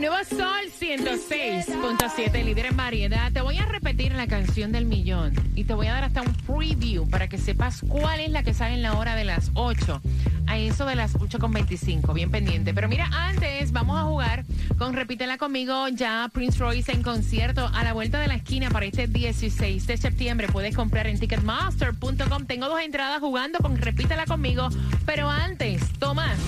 Nuevo Sol 106.7, líder en variedad. Te voy a repetir la canción del millón y te voy a dar hasta un preview para que sepas cuál es la que sale en la hora de las 8. A eso de las 8.25, bien pendiente. Pero mira, antes vamos a jugar con Repítela conmigo ya Prince Royce en concierto a la vuelta de la esquina para este 16 de septiembre. Puedes comprar en ticketmaster.com. Tengo dos entradas jugando con Repítela conmigo. Pero antes, Tomás,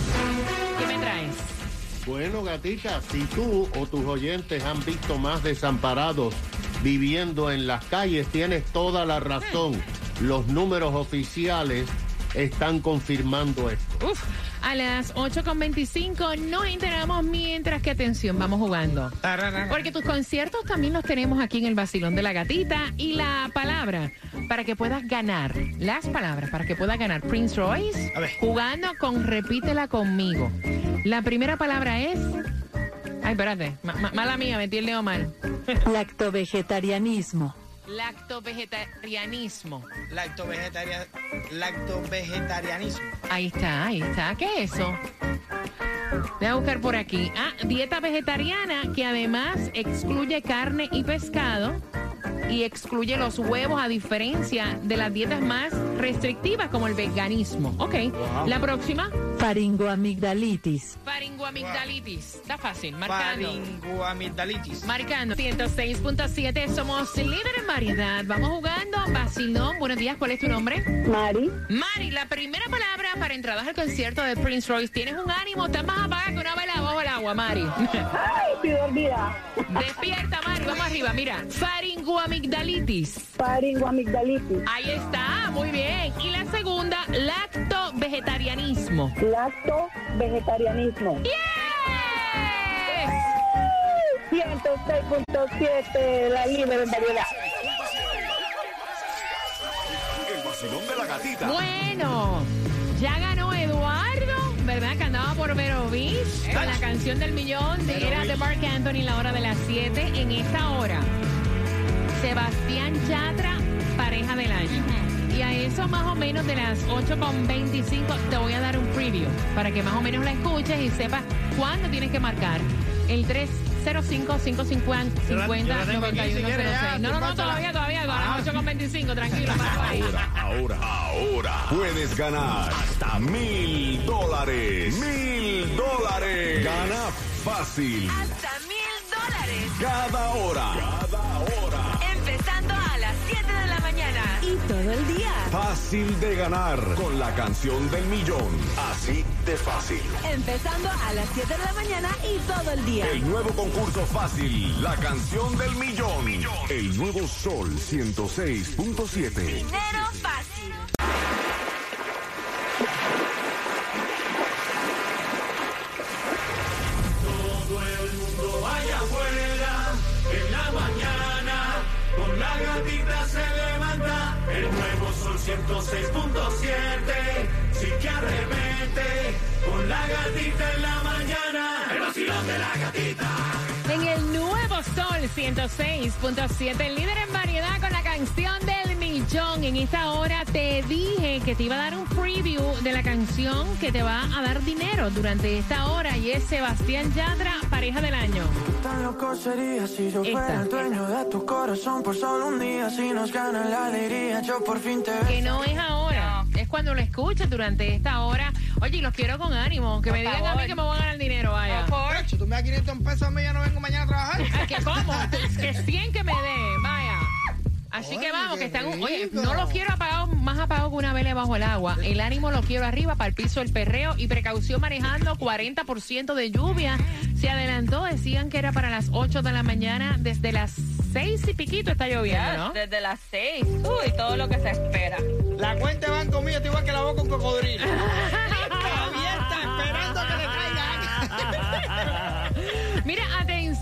¿qué me traes? Bueno, gatita, si tú o tus oyentes han visto más desamparados viviendo en las calles, tienes toda la razón. Los números oficiales están confirmando esto. Uf, a las 8.25 nos enteramos mientras que atención, vamos jugando. Porque tus conciertos también los tenemos aquí en el Basilón de la Gatita y la palabra para que puedas ganar, las palabras para que puedas ganar Prince Royce A ver. jugando con Repítela conmigo. La primera palabra es... Ay, espérate, ma- ma- mala mía, metí el dedo mal. Lactovegetarianismo. Lactovegetarianismo. Lactovegetaria- lactovegetarianismo. Ahí está, ahí está. ¿Qué es eso? Voy a buscar por aquí. Ah, dieta vegetariana que además excluye carne y pescado y excluye los huevos a diferencia de las dietas más restrictivas como el veganismo. Ok. La próxima, Faringoamigdalitis. faringoamigdalitis. Está fácil, marcando. Faringoamigdalitis. Marcando 106.7, somos líderes en variedad. Vamos jugando. Vacilón, buenos días, ¿cuál es tu nombre? Mari, Mari, la primera palabra para entradas al concierto de Prince Royce. ¿Tienes un ánimo? ¿Estás más apagada que una vela bajo el agua, Mari? ay, estoy dormida. Despierta, Mari, vamos arriba. Mira, faringoamigdalitis. Faringoamigdalitis, Ahí está, muy bien. Y la segunda, lacto-vegetarianismo. Lacto vegetarianismo. ¡Yes! 106.7, la libre en variedad. El vacilón de la gatita. Bueno, ya ganó Eduardo, ¿verdad? Que andaba por Vero Beach con la canción del millón. De, era de Mark Anthony en la hora de las 7. En esta hora, Sebastián año. Eso más o menos de las 8.25 te voy a dar un preview para que más o menos la escuches y sepas cuándo tienes que marcar el 305-550-50-9106. Yo la tengo aquí, si quieres, ya, No, no, no, todavía, todavía, a las 8.25, tranquilo. Ahora, ahora, ahora. Puedes ganar hasta mil dólares. Mil dólares. Gana fácil. Hasta mil dólares. Cada hora. Cada Y todo el día. Fácil de ganar con la canción del millón. Así de fácil. Empezando a las 7 de la mañana y todo el día. El nuevo concurso fácil. La canción del millón. El nuevo Sol 106.7. Dinero fácil. 106.7, el líder en variedad con la canción del millón. En esta hora te dije que te iba a dar un preview de la canción que te va a dar dinero durante esta hora y es Sebastián Yatra, pareja del año. Tan loco sería si yo Esta, fuera el dueño de tu corazón por solo un día. Si nos gana la alegría, yo por fin te Que no es ahora, es cuando lo escuchas durante esta hora. Oye, y los quiero con ánimo, que me digan a mí que me voy a ganar dinero, vaya. Tú me das 500 pesos a mí, ya no vengo mañana a trabajar. Ay, que cómo, que 100 que me dé, vaya. Así que vamos, que están. Oye, no los quiero apagados, más apagados que una vela bajo el agua. El ánimo lo quiero arriba para el piso del perreo y precaución manejando 40% de lluvia. Se adelantó, decían que era para las 8 de la mañana, desde las 6 y piquito está lloviendo, ¿no? Desde las seis. Uy, todo lo que se espera. La cuenta de banco mía está igual que la boca con cocodrilo. Abierta, esperando que le caigan. Mira,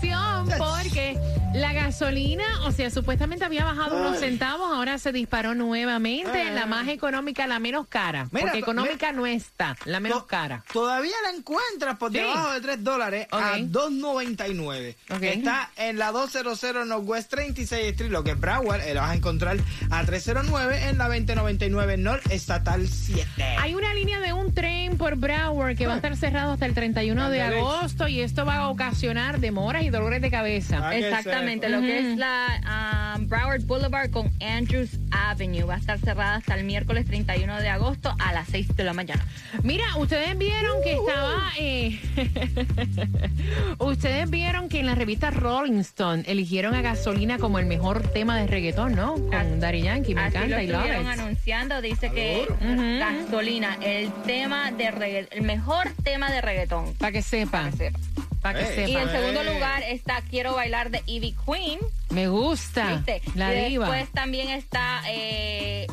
atención, porque La gasolina, o sea, supuestamente había bajado unos centavos, ahora se disparó nuevamente. Ay. La más económica, la menos cara. Mira, porque económica no está, la menos To- cara. Todavía la encuentras por Sí. debajo de 3 dólares a Ok. 2.99. Ok. Está en la 200 Northwest 36 Street, lo que es Broward. eh, la vas a encontrar a 309 en la 2099 North Estatal 7. Hay una línea de un tren por Broward que va a estar cerrado hasta el 31 de agosto y esto va a ocasionar demoras y dolores de cabeza. Ah, que Exactamente, lo que es la ah, Broward Boulevard con Andrews Avenue va a estar cerrada hasta el miércoles 31 de agosto a las 6 de la mañana. Mira, ustedes vieron que estaba. eh, ustedes vieron que en la revista Rolling Stone eligieron a gasolina como el mejor tema de reggaetón, ¿no? Con Así- Daddy Yankee, me Así lo encanta y love estuvieron it. anunciando, dice que Ujú. gasolina, el tema de regga- el mejor tema de reggaetón. Para que sepa, Para que sepa. Para que Ey. Y en segundo lugar está Quiero bailar de Ivy Queen. Me gusta. ¿viste? La y diva. después también está eh,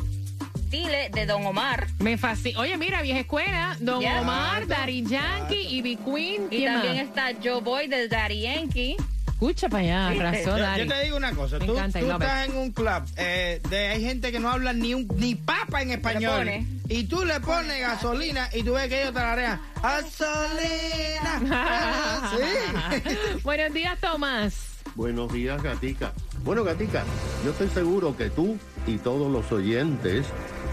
Dile de Don Omar. Me fascina. Oye, mira, vieja escuela. Don. Omar, Daddy Yankee, Ivy Queen. Y ¿quién también más? está Joe Boy de Daddy Yankee. Escucha para allá, ¿Viste? razón, Yo, te digo una cosa, Me tú, encanta, tú estás en un club, eh, de, hay gente que no habla ni un, ni papa en español. Y tú le pones gasolina y tú ves que ellos tararean, gasolina. sí. Buenos días, Tomás. Buenos días, Gatica. Bueno, Gatica, yo estoy seguro que tú y todos los oyentes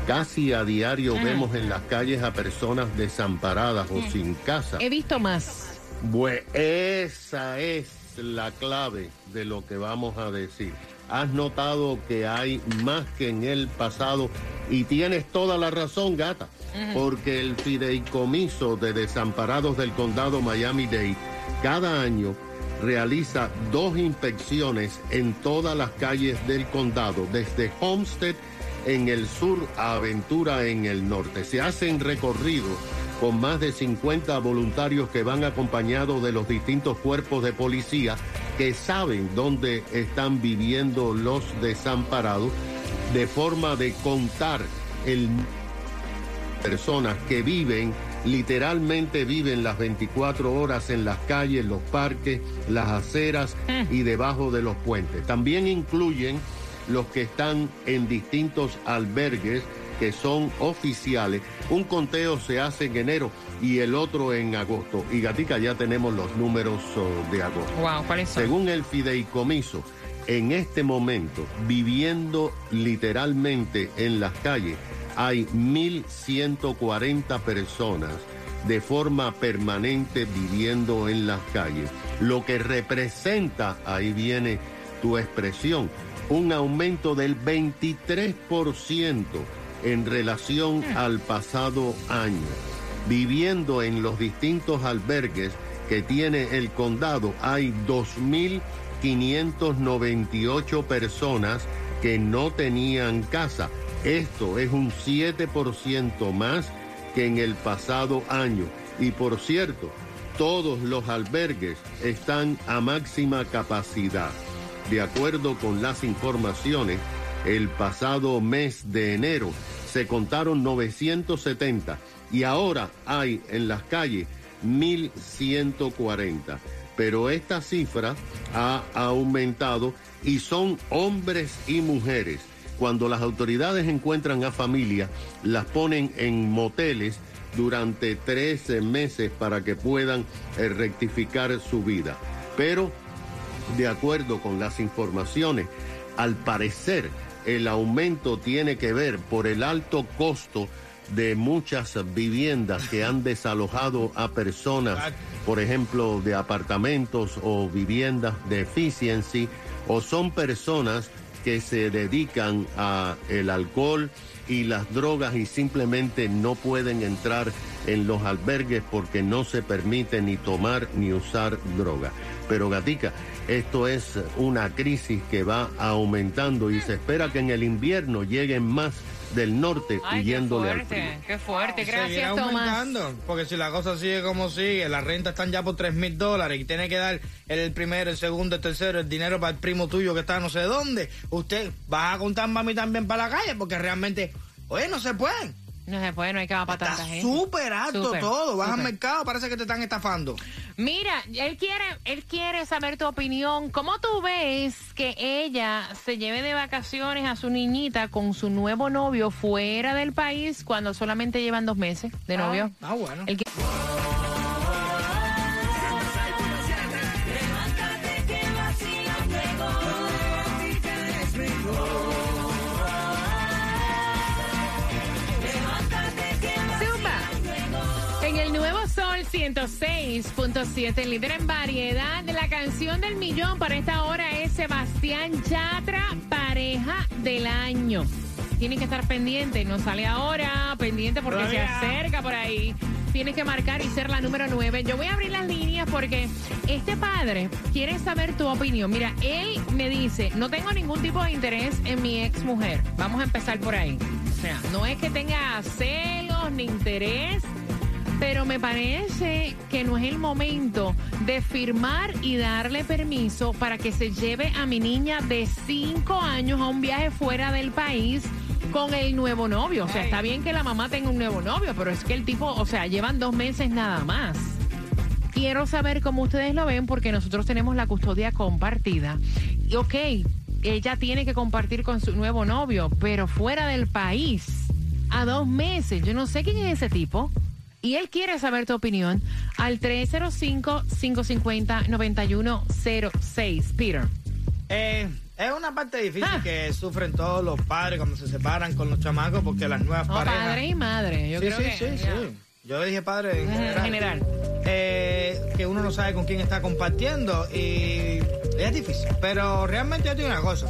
casi a diario vemos en las calles a personas desamparadas o sin casa. He visto más. Pues esa es la clave de lo que vamos a decir. Has notado que hay más que en el pasado y tienes toda la razón, gata, porque el fideicomiso de desamparados del condado Miami-Dade cada año realiza dos inspecciones en todas las calles del condado, desde Homestead en el sur a Aventura en el norte. Se hacen recorridos con más de 50 voluntarios que van acompañados de los distintos cuerpos de policía que saben dónde están viviendo los desamparados, de forma de contar el personas que viven, literalmente viven las 24 horas en las calles, los parques, las aceras y debajo de los puentes. También incluyen los que están en distintos albergues que son oficiales. Un conteo se hace en enero y el otro en agosto. Y Gatica, ya tenemos los números oh, de agosto. Wow, ¿cuáles son? Según el fideicomiso, en este momento, viviendo literalmente en las calles, hay 1.140 personas de forma permanente viviendo en las calles, lo que representa, ahí viene tu expresión, un aumento del 23% en relación al pasado año. Viviendo en los distintos albergues que tiene el condado, hay 2.598 personas que no tenían casa. Esto es un 7% más que en el pasado año. Y por cierto, todos los albergues están a máxima capacidad. De acuerdo con las informaciones, el pasado mes de enero se contaron 970 y ahora hay en las calles 1140. Pero esta cifra ha aumentado y son hombres y mujeres. Cuando las autoridades encuentran a familias, las ponen en moteles durante 13 meses para que puedan eh, rectificar su vida. Pero, de acuerdo con las informaciones, al parecer el aumento tiene que ver por el alto costo de muchas viviendas que han desalojado a personas, por ejemplo, de apartamentos o viviendas de efficiency, o son personas que se dedican a el alcohol y las drogas y simplemente no pueden entrar en los albergues porque no se permite ni tomar ni usar droga. Pero Gatica, esto es una crisis que va aumentando y se espera que en el invierno lleguen más del norte Ay, qué huyéndole al frío. fuerte, qué fuerte. Seguirá Gracias, Tomás. aumentando, porque si la cosa sigue como sigue, las rentas están ya por 3 mil dólares y tiene que dar el primero, el segundo, el tercero, el dinero para el primo tuyo que está no sé dónde, usted va a contar mami también para la calle porque realmente, oye, no se puede. No se puede, no hay cama para Está tanta gente. súper alto todo. Vas al súper. mercado, parece que te están estafando. Mira, él quiere, él quiere saber tu opinión. ¿Cómo tú ves que ella se lleve de vacaciones a su niñita con su nuevo novio fuera del país cuando solamente llevan dos meses de novio? Ah, bueno. Sol 106.7, líder en variedad, la canción del millón para esta hora es Sebastián Chatra, pareja del año. Tienen que estar pendientes, no sale ahora, pendiente porque Todavía. se acerca por ahí. Tienes que marcar y ser la número 9. Yo voy a abrir las líneas porque este padre quiere saber tu opinión. Mira, él me dice, no tengo ningún tipo de interés en mi ex mujer. Vamos a empezar por ahí. O sea, no es que tenga celos ni interés, pero me parece que no es el momento de firmar y darle permiso para que se lleve a mi niña de 5 años a un viaje fuera del país con el nuevo novio. O sea, está bien que la mamá tenga un nuevo novio, pero es que el tipo, o sea, llevan dos meses nada más. Quiero saber cómo ustedes lo ven porque nosotros tenemos la custodia compartida. Y ok, ella tiene que compartir con su nuevo novio, pero fuera del país, a dos meses. Yo no sé quién es ese tipo. Y él quiere saber tu opinión al 305-550-9106. Peter. Eh, es una parte difícil Ah. que sufren todos los padres cuando se separan con los chamacos porque las nuevas No, parejas. padre y madre. Yo sí, creo sí, que, sí, ya. sí. Yo dije padre en En general. general. Eh, que uno no sabe con quién está compartiendo y es difícil. Pero realmente yo te digo una cosa.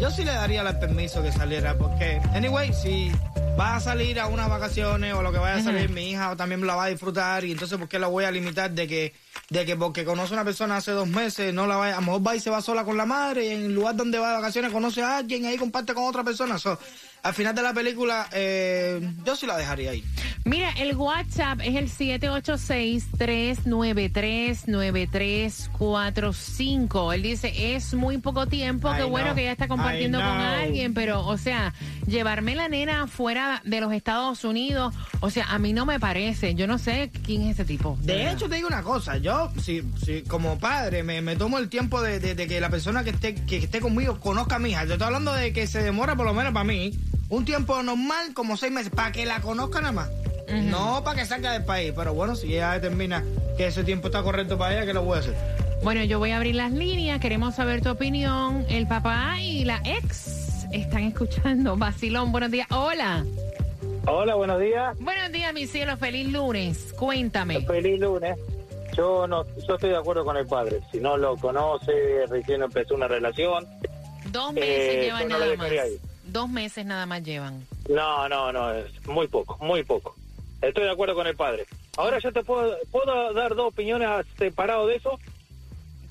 Yo sí le daría el permiso que saliera porque, anyway, si va a salir a unas vacaciones o lo que vaya a salir mi hija o también la va a disfrutar y entonces ¿por qué la voy a limitar de que de que porque conoce a una persona hace dos meses no la vaya, a lo mejor va y se va sola con la madre y en el lugar donde va de vacaciones conoce a alguien y ahí comparte con otra persona. So, al final de la película eh, yo sí la dejaría ahí. Mira, el WhatsApp es el 786-393-9345. Él dice, es muy poco tiempo, qué bueno que ella está compartiendo con alguien, pero, o sea, llevarme la nena fuera de los Estados Unidos, o sea, a mí no me parece. Yo no sé quién es ese tipo. De verdad. hecho, te digo una cosa, yo, si, si como padre, me, me tomo el tiempo de, de- de que la persona que esté, que esté conmigo conozca a mi hija. Yo estoy hablando de que se demora, por lo menos para mí, un tiempo normal, como seis meses, para que la conozca nada más. No para que salga del país, pero bueno, si ella determina que ese tiempo está correcto para ella, ¿qué lo voy a hacer? Bueno, yo voy a abrir las líneas, queremos saber tu opinión. El papá y la ex están escuchando. Vacilón, buenos días. Hola. Hola, buenos días. Buenos días, mi cielo. Feliz lunes. Cuéntame. Feliz lunes. Yo no, yo estoy de acuerdo con el padre. Si no lo conoce, recién empezó una relación. Dos meses Eh, llevan no nada más. ahí. Dos meses nada más llevan. No, no, no, es muy poco, muy poco. Estoy de acuerdo con el padre. Ahora yo te puedo, puedo dar dos opiniones separado de eso.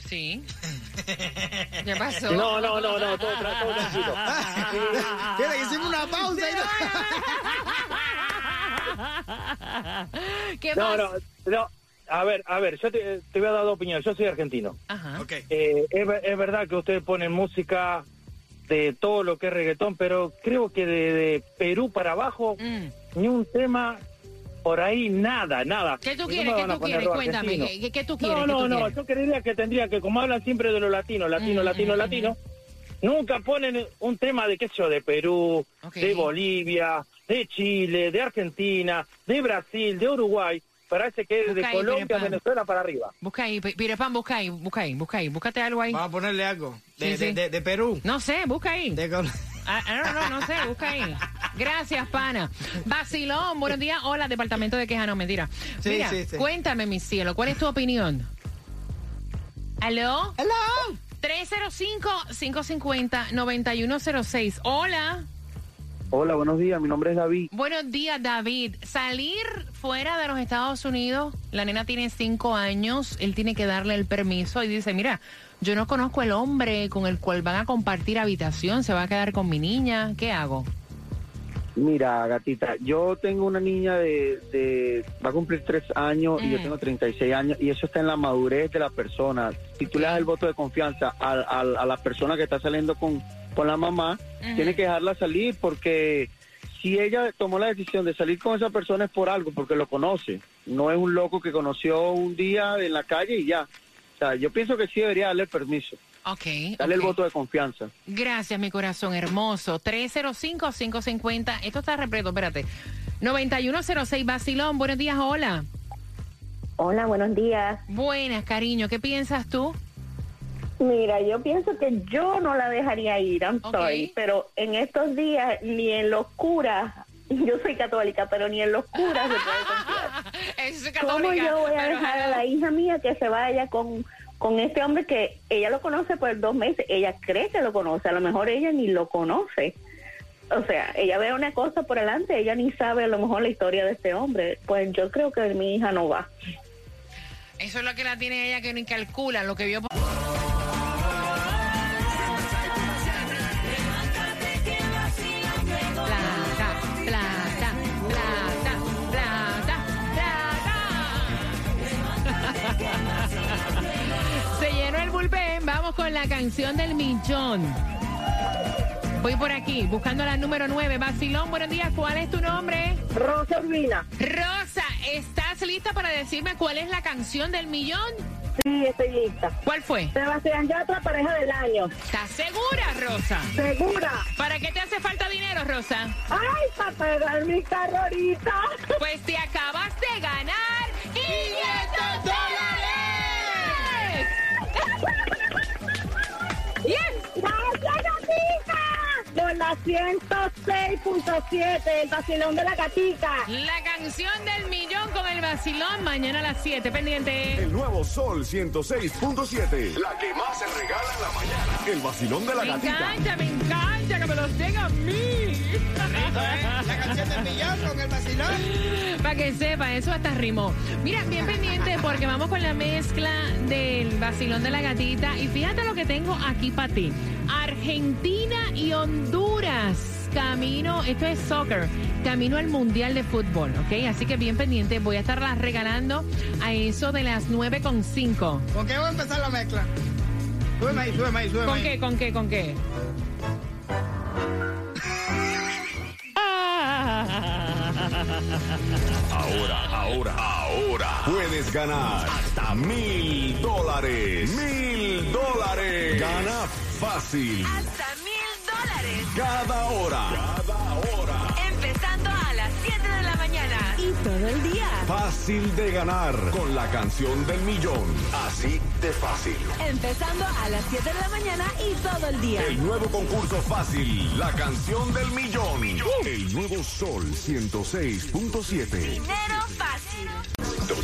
Sí. ¿Qué pasó? No, no, no, no, todo, todo tranquilo. Tiene que hicimos una pausa. ¿Qué No, pasó? no, no. A ver, a ver, yo te, te voy a dar dos opiniones. Yo soy argentino. Ajá. Ok. Eh, es, ver- es verdad que ustedes ponen música de todo lo que es reggaetón, pero creo que de, de Perú para abajo, Mm. ni un tema por ahí, nada, nada. ¿Qué tú quieres? ¿Qué tú quieres? Cuéntame. argentino. ¿Qué, qué tú quieres? No, ¿Qué no, no, quieres? yo creería que tendría que, como hablan siempre de lo latino, latino, Mm, latino, mm, latino, nunca ponen un tema de, qué sé yo, de Perú, de Bolivia, de Chile, de Argentina, de Brasil, de Uruguay. Parece que es de ahí, Colombia. Venezuela para arriba. Busca ahí, P- Peter Pan, busca ahí, busca ahí, busca ahí. Búscate algo ahí. Vamos a ponerle algo. De, Sí, sí. de- de- de Perú. No sé, busca ahí. De Col- Ah, ah, no, no, no sé, busca ahí. Gracias, pana. Vacilón, buenos días. Hola, departamento de queja, no, mentira. Sí, Mira, sí, sí. cuéntame, mi cielo, ¿cuál es tu opinión? ¿Aló? Hello. 305-550-9106. Hola. Hola, buenos días. Mi nombre es David. Buenos días, David. Salir fuera de los Estados Unidos, la nena tiene cinco años, él tiene que darle el permiso y dice, mira, yo no conozco el hombre con el cual van a compartir habitación, se va a quedar con mi niña, ¿qué hago? Mira, gatita, yo tengo una niña de, de- va a cumplir tres años y yo Mm. tengo 36 años y eso está en la madurez de la persona. Si tú le das el voto de confianza al- al- a, la persona que está saliendo con, con la mamá, tiene que dejarla salir porque si ella tomó la decisión de salir con esa persona es por algo, porque lo conoce. No es un loco que conoció un día en la calle y ya. O sea, yo pienso que sí debería darle el permiso. Ok. Darle ok. el voto de confianza. Gracias, mi corazón hermoso. 305-550. Esto está repleto, espérate. 9106 Basilón. Buenos días, hola. Hola, buenos días. Buenas, cariño. ¿Qué piensas tú? Mira, yo pienso que yo no la dejaría ir, I'm sorry, pero en estos días ni en los curas, yo soy católica, pero ni en los curas se puede confiar. ¿Cómo yo voy a dejar a la hija mía que se vaya con, con este hombre que ella lo conoce por dos meses? Ella cree que lo conoce, a lo mejor ella ni lo conoce. O sea, ella ve una cosa por delante, ella ni sabe a lo mejor la historia de este hombre. Pues yo creo que mi hija no va. Eso es lo que la tiene ella que ni calcula, lo que vio. por- Vamos con la canción del millón. Voy por aquí, buscando la número 9. Basilón, buenos días. ¿Cuál es tu nombre? Rosa Urbina. Rosa, ¿estás lista para decirme cuál es la canción del millón? Sí, estoy lista. ¿Cuál fue? Sebastián Yatra, pareja del año. ¿Estás segura, Rosa? ¿Segura? ¿Para qué te hace falta dinero, Rosa? ¡Ay, para pagar mi carro ahorita! Pues te acabas de ganar 500 dólares. ¡Yes! ¡Gracias, gatita! Por la 106.7, el vacilón de la gatita. La canción del millón con el vacilón mañana a las 7. Pendiente. El nuevo Sol 106.7. La que más se regala en la mañana. El vacilón de la Me gatita. encanta, me encanta que me los den a mí. La canción del millón con el vacilón. Para que sepa, eso hasta rimó. Mira, bien pendiente porque vamos con la mezcla del vacilón de la gatita. Y fíjate lo que tengo aquí para ti. Argentina y Honduras. Camino, esto es soccer, camino al Mundial de Fútbol, ¿ok? Así que bien pendiente, voy a estarlas regalando a eso de las 9.5. ¿Con qué voy a empezar la mezcla? Súbeme ahí, súbeme ahí, súbeme ¿Con ahí. qué, con qué, con qué? Ahora, ahora, ahora puedes ganar hasta mil dólares. Mil dólares. Gana fácil. Hasta mil dólares. Cada hora. Cada hora. Empezando a las 7 de la mañana. Y todo el día. Fácil de ganar con la canción del millón. Así de fácil. Empezando a las 7 de la mañana y todo el día. El nuevo concurso fácil. La canción del millón. El nuevo Sol 106.7. Dinero.